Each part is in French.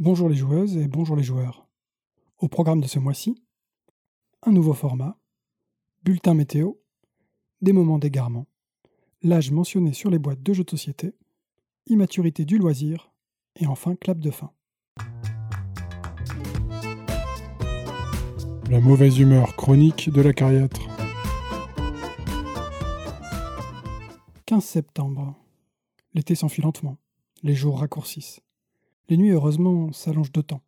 Bonjour les joueuses et bonjour les joueurs. Au programme de ce mois-ci, un nouveau format, bulletin météo, des moments d'égarement, l'âge mentionné sur les boîtes de jeux de société, immaturité du loisir et enfin clap de fin. La mauvaise humeur chronique de la cariatre. 15 septembre. L'été s'enfuit lentement, les jours raccourcissent. Les nuits, heureusement, s'allongent d'autant.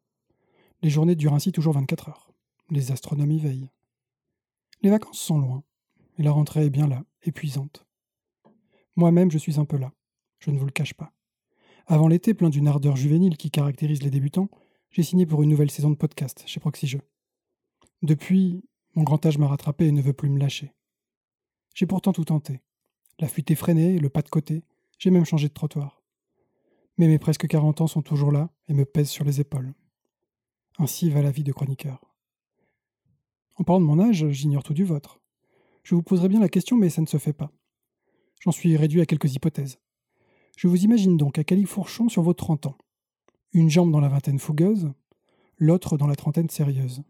Les journées durent ainsi toujours 24 heures. Les astronomes y veillent. Les vacances sont loin, et la rentrée est bien là, épuisante. Moi-même, je suis un peu là, je ne vous le cache pas. Avant l'été, plein d'une ardeur juvénile qui caractérise les débutants, j'ai signé pour une nouvelle saison de podcast chez Proxy Depuis, mon grand âge m'a rattrapé et ne veut plus me lâcher. J'ai pourtant tout tenté. La fuite effrénée, le pas de côté, j'ai même changé de trottoir mais mes presque 40 ans sont toujours là et me pèsent sur les épaules. Ainsi va la vie de chroniqueur. En parlant de mon âge, j'ignore tout du vôtre. Je vous poserai bien la question, mais ça ne se fait pas. J'en suis réduit à quelques hypothèses. Je vous imagine donc à Califourchon sur vos 30 ans. Une jambe dans la vingtaine fougueuse, l'autre dans la trentaine sérieuse.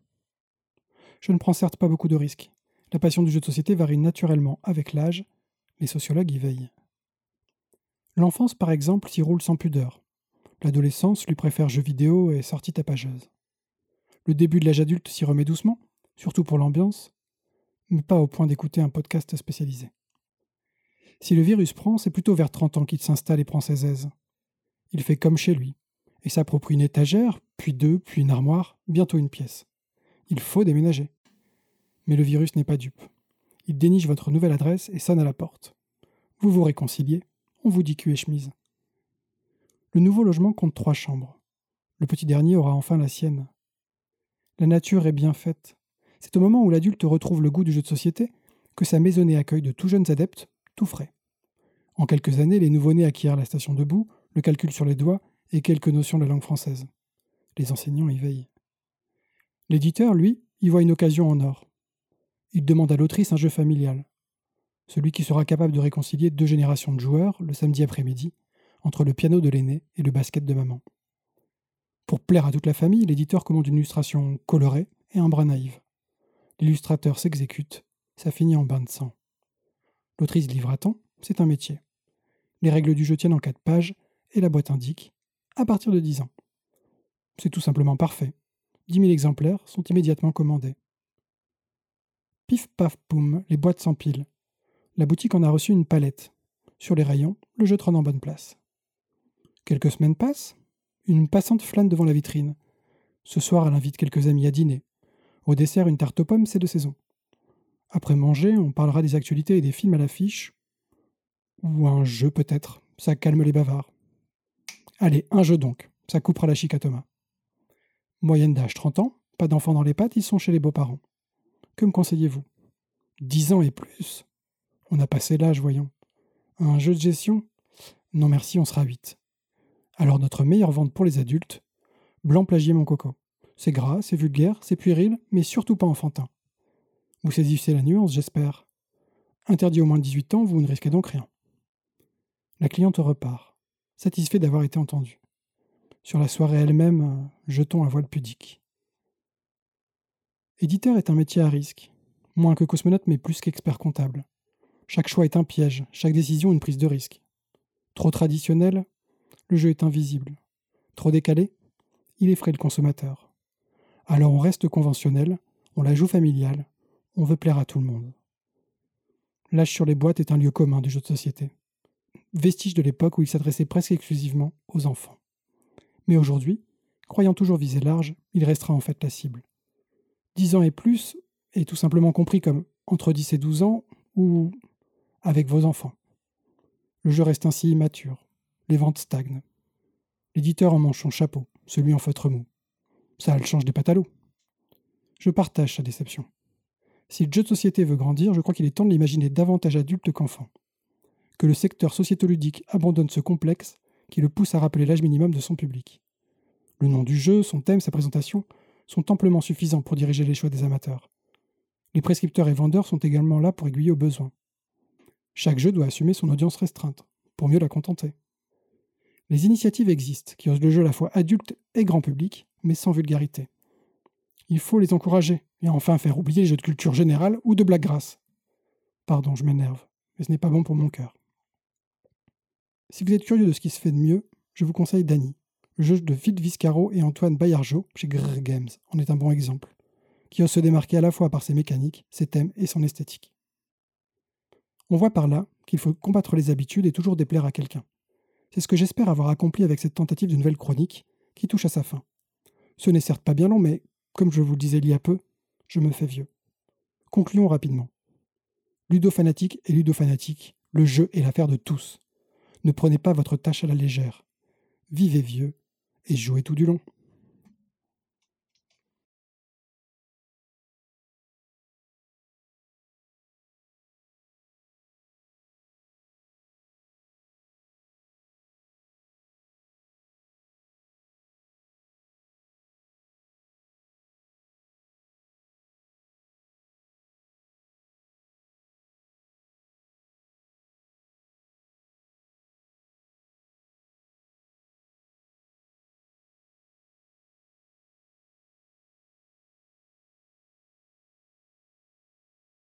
Je ne prends certes pas beaucoup de risques. La passion du jeu de société varie naturellement avec l'âge. Les sociologues y veillent. L'enfance, par exemple, s'y roule sans pudeur. L'adolescence lui préfère jeux vidéo et sorties tapageuses. Le début de l'âge adulte s'y remet doucement, surtout pour l'ambiance, mais pas au point d'écouter un podcast spécialisé. Si le virus prend, c'est plutôt vers 30 ans qu'il s'installe et prend ses aises. Il fait comme chez lui, et s'approprie une étagère, puis deux, puis une armoire, bientôt une pièce. Il faut déménager. Mais le virus n'est pas dupe. Il déniche votre nouvelle adresse et sonne à la porte. Vous vous réconciliez, on vous dit cul et chemise. Le nouveau logement compte trois chambres. Le petit dernier aura enfin la sienne. La nature est bien faite. C'est au moment où l'adulte retrouve le goût du jeu de société que sa maisonnée accueille de tout jeunes adeptes, tout frais. En quelques années, les nouveau-nés acquièrent la station debout, le calcul sur les doigts et quelques notions de la langue française. Les enseignants y veillent. L'éditeur, lui, y voit une occasion en or. Il demande à l'autrice un jeu familial celui qui sera capable de réconcilier deux générations de joueurs le samedi après-midi, entre le piano de l'aîné et le basket de maman. Pour plaire à toute la famille, l'éditeur commande une illustration colorée et un bras naïve. L'illustrateur s'exécute, ça finit en bain de sang. L'autrice livre à temps, c'est un métier. Les règles du jeu tiennent en quatre pages et la boîte indique à partir de 10 ans. C'est tout simplement parfait. 10 000 exemplaires sont immédiatement commandés. Pif paf poum, les boîtes s'empilent. La boutique en a reçu une palette. Sur les rayons, le jeu trône en bonne place. Quelques semaines passent. Une passante flâne devant la vitrine. Ce soir, elle invite quelques amis à dîner. Au dessert, une tarte aux pommes, c'est de saison. Après manger, on parlera des actualités et des films à l'affiche. Ou un jeu peut-être, ça calme les bavards. Allez, un jeu donc, ça coupera la chic à Thomas. Moyenne d'âge 30 ans, pas d'enfants dans les pattes, ils sont chez les beaux-parents. Que me conseillez-vous? 10 ans et plus on a passé l'âge, voyons. Un jeu de gestion? Non merci, on sera 8. Alors notre meilleure vente pour les adultes? Blanc plagier mon coco. C'est gras, c'est vulgaire, c'est puéril, mais surtout pas enfantin. Vous saisissez la nuance, j'espère. Interdit au moins de 18 ans, vous ne risquez donc rien. La cliente repart, satisfait d'avoir été entendue. Sur la soirée elle-même, jetons un voile pudique. Éditeur est un métier à risque, moins que cosmonaute mais plus qu'expert comptable. Chaque choix est un piège, chaque décision une prise de risque. Trop traditionnel, le jeu est invisible. Trop décalé, il effraie le consommateur. Alors on reste conventionnel, on la joue familiale, on veut plaire à tout le monde. L'âge sur les boîtes est un lieu commun du jeu de société. Vestige de l'époque où il s'adressait presque exclusivement aux enfants. Mais aujourd'hui, croyant toujours viser large, il restera en fait la cible. 10 ans et plus est tout simplement compris comme entre 10 et 12 ans ou avec vos enfants. Le jeu reste ainsi immature. Les ventes stagnent. L'éditeur en manche son chapeau, celui en feutre mou. Ça le change des l'eau. Je partage sa déception. Si le jeu de société veut grandir, je crois qu'il est temps de l'imaginer davantage adulte qu'enfant. Que le secteur sociétoludique abandonne ce complexe qui le pousse à rappeler l'âge minimum de son public. Le nom du jeu, son thème, sa présentation sont amplement suffisants pour diriger les choix des amateurs. Les prescripteurs et vendeurs sont également là pour aiguiller au besoin. Chaque jeu doit assumer son audience restreinte, pour mieux la contenter. Les initiatives existent, qui osent le jeu à la fois adulte et grand public, mais sans vulgarité. Il faut les encourager, et enfin faire oublier les jeux de culture générale ou de blague grasse. Pardon, je m'énerve, mais ce n'est pas bon pour mon cœur. Si vous êtes curieux de ce qui se fait de mieux, je vous conseille Dany. Le jeu de Phil Viscaro et Antoine Bayargeau chez Grrr en est un bon exemple, qui ose se démarquer à la fois par ses mécaniques, ses thèmes et son esthétique. On voit par là qu'il faut combattre les habitudes et toujours déplaire à quelqu'un. C'est ce que j'espère avoir accompli avec cette tentative de nouvelle chronique, qui touche à sa fin. Ce n'est certes pas bien long, mais, comme je vous le disais il y a peu, je me fais vieux. Concluons rapidement. Ludofanatique et ludofanatique, le jeu est l'affaire de tous. Ne prenez pas votre tâche à la légère. Vivez vieux et jouez tout du long.